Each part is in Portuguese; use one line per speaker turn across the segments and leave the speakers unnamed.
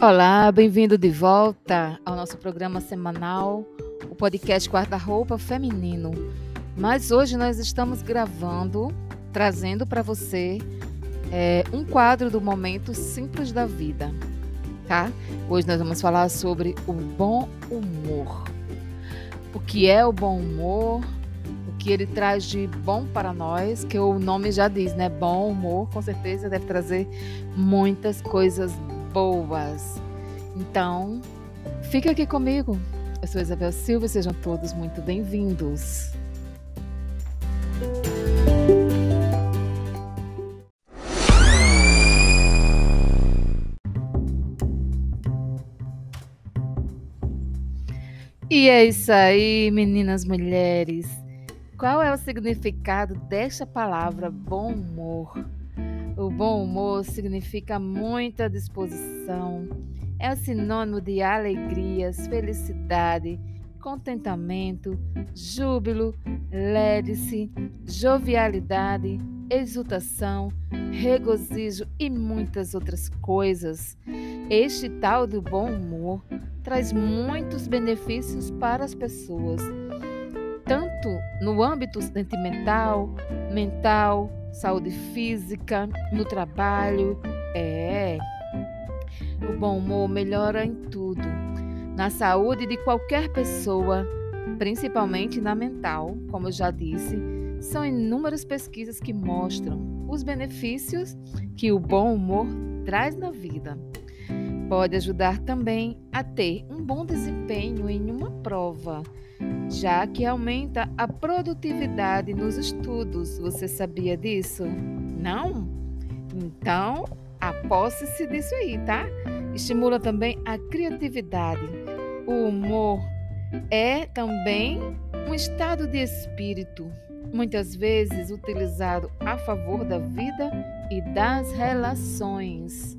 Olá, bem-vindo de volta ao nosso programa semanal, o podcast Guarda-Roupa Feminino. Mas hoje nós estamos gravando, trazendo para você é, um quadro do momento simples da vida, tá? Hoje nós vamos falar sobre o bom humor. O que é o bom humor? O que ele traz de bom para nós? Que o nome já diz, né? Bom humor, com certeza deve trazer muitas coisas boas. Então, fica aqui comigo. Eu sou Isabel Silva sejam todos muito bem-vindos. E é isso aí, meninas, mulheres. Qual é o significado desta palavra bom humor? O bom humor significa muita disposição, é sinônimo de alegrias, felicidade, contentamento, júbilo, lédice, jovialidade, exultação, regozijo e muitas outras coisas. Este tal do bom humor traz muitos benefícios para as pessoas, tanto no âmbito sentimental, mental, saúde física, no trabalho. É. O bom humor melhora em tudo, na saúde de qualquer pessoa, principalmente na mental, como eu já disse. São inúmeras pesquisas que mostram os benefícios que o bom humor traz na vida. Pode ajudar também a ter um bom desempenho em uma prova já que aumenta a produtividade nos estudos. Você sabia disso? Não? Então, aposte-se disso aí, tá? Estimula também a criatividade. O humor é também um estado de espírito, muitas vezes utilizado a favor da vida e das relações.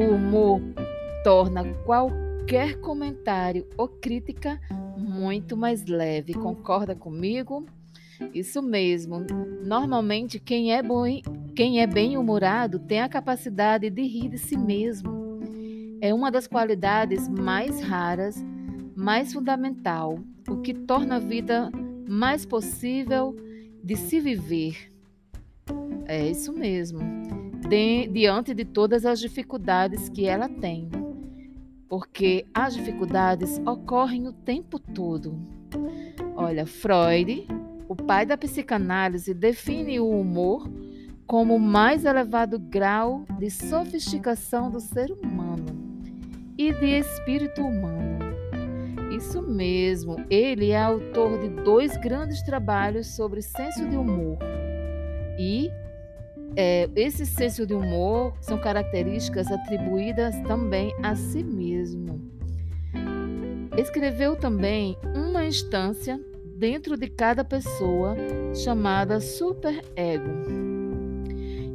O humor torna qualquer comentário ou crítica muito mais leve. Concorda comigo? Isso mesmo. Normalmente, quem é, bom, quem é bem-humorado tem a capacidade de rir de si mesmo. É uma das qualidades mais raras, mais fundamental, o que torna a vida mais possível de se viver. É isso mesmo. De, diante de todas as dificuldades que ela tem porque as dificuldades ocorrem o tempo todo. Olha, Freud, o pai da psicanálise, define o humor como o mais elevado grau de sofisticação do ser humano e de espírito humano. Isso mesmo, ele é autor de dois grandes trabalhos sobre senso de humor e é, esse senso de humor são características atribuídas também a si mesmo. Escreveu também uma instância dentro de cada pessoa chamada superego,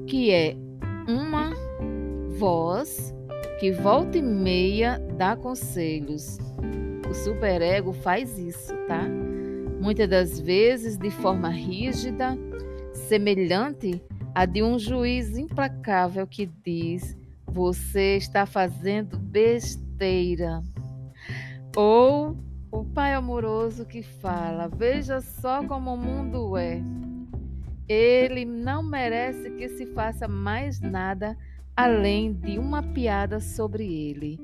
que é uma voz que volta e meia dá conselhos. O superego faz isso, tá? Muitas das vezes de forma rígida, semelhante a de um juiz implacável que diz: você está fazendo besteira. Ou o pai amoroso que fala: veja só como o mundo é. Ele não merece que se faça mais nada além de uma piada sobre ele,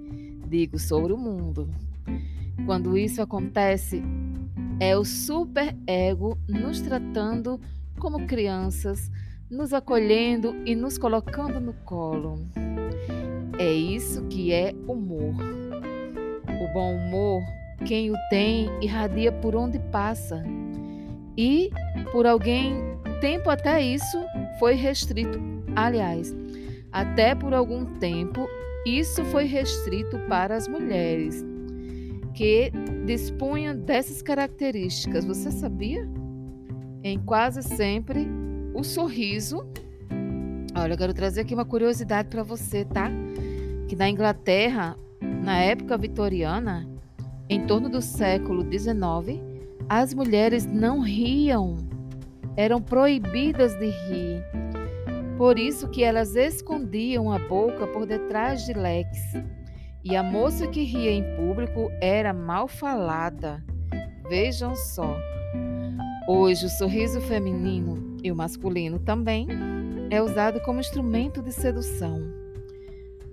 digo sobre o mundo. Quando isso acontece, é o superego nos tratando como crianças nos acolhendo e nos colocando no colo. É isso que é humor. O bom humor, quem o tem, irradia por onde passa. E por alguém, tempo até isso foi restrito. Aliás, até por algum tempo, isso foi restrito para as mulheres que dispunham dessas características. Você sabia? Em quase sempre o sorriso. Olha, eu quero trazer aqui uma curiosidade para você, tá? Que na Inglaterra, na época vitoriana, em torno do século XIX, as mulheres não riam, eram proibidas de rir. Por isso que elas escondiam a boca por detrás de leques. e a moça que ria em público era mal falada. Vejam só. Hoje, o sorriso feminino e o masculino também é usado como instrumento de sedução.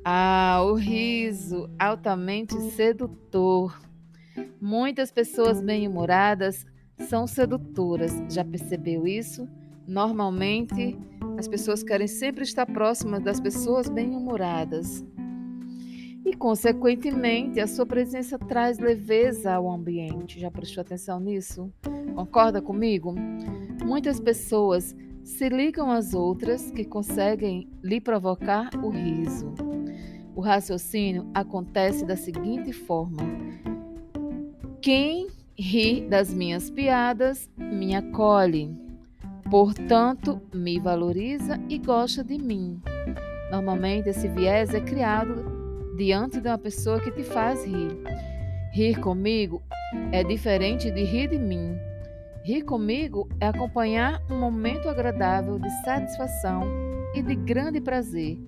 Ah, o riso altamente sedutor. Muitas pessoas bem-humoradas são sedutoras. Já percebeu isso? Normalmente, as pessoas querem sempre estar próximas das pessoas bem-humoradas. E, consequentemente, a sua presença traz leveza ao ambiente. Já prestou atenção nisso? Concorda comigo? Muitas pessoas se ligam às outras que conseguem lhe provocar o riso. O raciocínio acontece da seguinte forma: quem ri das minhas piadas me acolhe, portanto, me valoriza e gosta de mim. Normalmente, esse viés é criado diante de uma pessoa que te faz rir. Rir comigo é diferente de rir de mim. Rir comigo é acompanhar um momento agradável de satisfação e de grande prazer,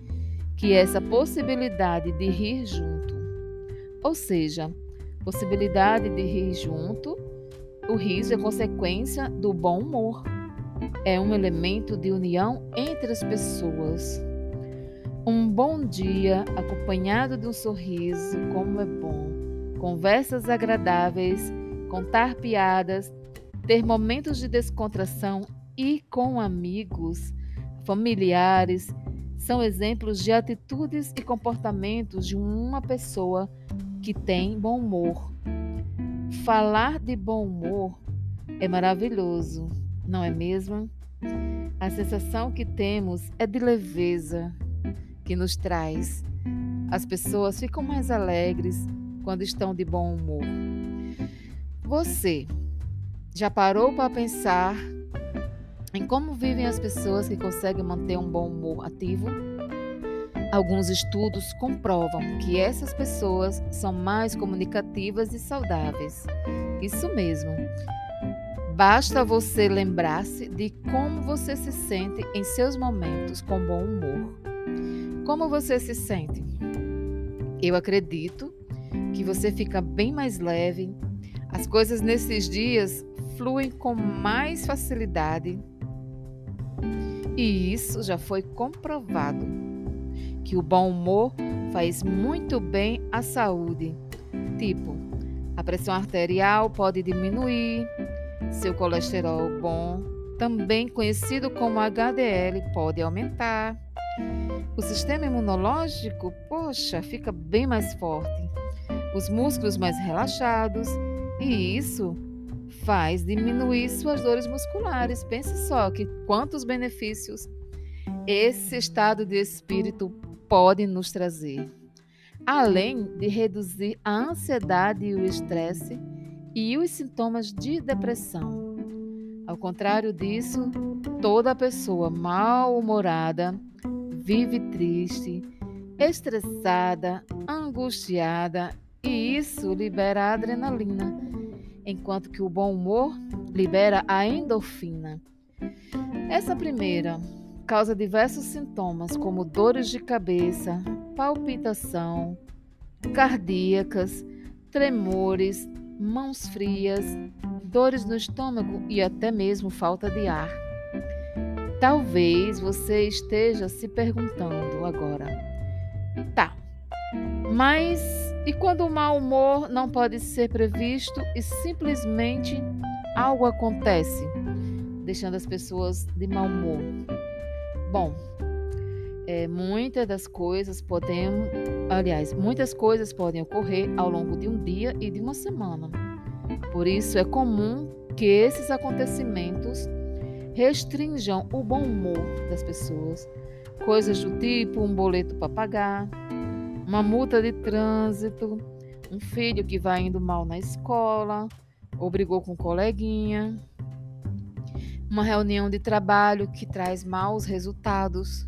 que é essa possibilidade de rir junto. Ou seja, possibilidade de rir junto, o riso é consequência do bom humor. É um elemento de união entre as pessoas. Um bom dia acompanhado de um sorriso, como é bom. Conversas agradáveis, contar piadas, ter momentos de descontração e com amigos, familiares, são exemplos de atitudes e comportamentos de uma pessoa que tem bom humor. Falar de bom humor é maravilhoso, não é mesmo? A sensação que temos é de leveza, que nos traz. As pessoas ficam mais alegres quando estão de bom humor. Você já parou para pensar em como vivem as pessoas que conseguem manter um bom humor ativo? Alguns estudos comprovam que essas pessoas são mais comunicativas e saudáveis. Isso mesmo. Basta você lembrar-se de como você se sente em seus momentos com bom humor. Como você se sente? Eu acredito que você fica bem mais leve. As coisas nesses dias fluem com mais facilidade. E isso já foi comprovado. Que o bom humor faz muito bem à saúde. Tipo, a pressão arterial pode diminuir, seu colesterol bom, também conhecido como HDL, pode aumentar o sistema imunológico, poxa, fica bem mais forte, os músculos mais relaxados, e isso faz diminuir suas dores musculares. Pense só que quantos benefícios esse estado de espírito pode nos trazer. Além de reduzir a ansiedade e o estresse e os sintomas de depressão. Ao contrário disso, toda pessoa mal-humorada vive triste, estressada, angustiada e isso libera adrenalina, enquanto que o bom humor libera a endorfina. Essa primeira causa diversos sintomas como dores de cabeça, palpitação, cardíacas, tremores, mãos frias, dores no estômago e até mesmo falta de ar. Talvez você esteja se perguntando agora: tá, mas e quando o mau humor não pode ser previsto e simplesmente algo acontece, deixando as pessoas de mau humor? Bom, é, muitas das coisas podem, aliás, muitas coisas podem ocorrer ao longo de um dia e de uma semana. Por isso é comum que esses acontecimentos restringam o bom humor das pessoas. Coisas do tipo um boleto para pagar, uma multa de trânsito, um filho que vai indo mal na escola, ou brigou com um coleguinha, uma reunião de trabalho que traz maus resultados.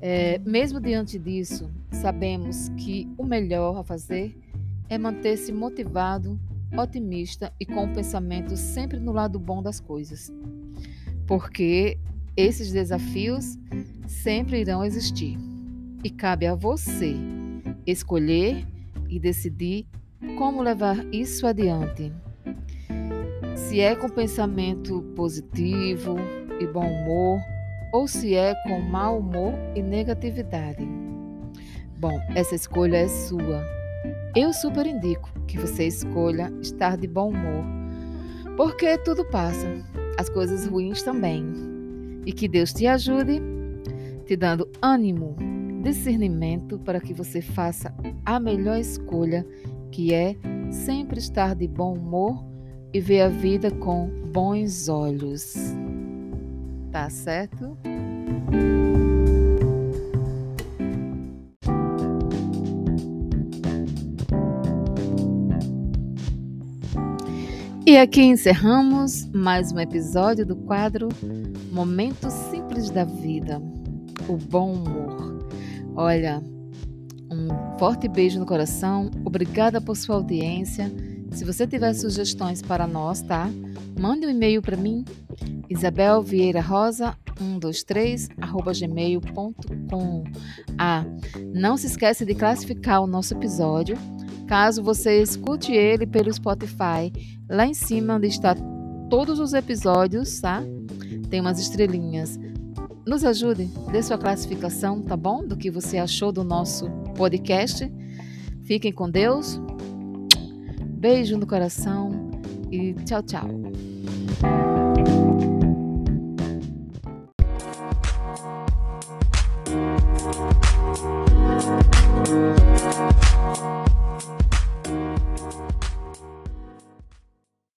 É, mesmo diante disso, sabemos que o melhor a fazer é manter-se motivado, otimista e com o pensamento sempre no lado bom das coisas porque esses desafios sempre irão existir e cabe a você escolher e decidir como levar isso adiante. Se é com pensamento positivo e bom humor, ou se é com mau humor e negatividade. Bom, essa escolha é sua. Eu super indico que você escolha estar de bom humor, porque tudo passa, as coisas ruins também. E que Deus te ajude, te dando ânimo, discernimento para que você faça a melhor escolha, que é sempre estar de bom humor e ver a vida com bons olhos. Tá certo? E aqui encerramos mais um episódio do quadro Momentos Simples da Vida o bom humor. Olha, um forte beijo no coração, obrigada por sua audiência. Se você tiver sugestões para nós, tá? Mande um e-mail para mim, Isabel Vieira Rosa 123 gmail.com. Ah, não se esqueça de classificar o nosso episódio. Caso você escute ele pelo Spotify, lá em cima onde está todos os episódios, tá? Tem umas estrelinhas. Nos ajude, dê sua classificação, tá bom? Do que você achou do nosso podcast. Fiquem com Deus. Beijo no coração e tchau, tchau.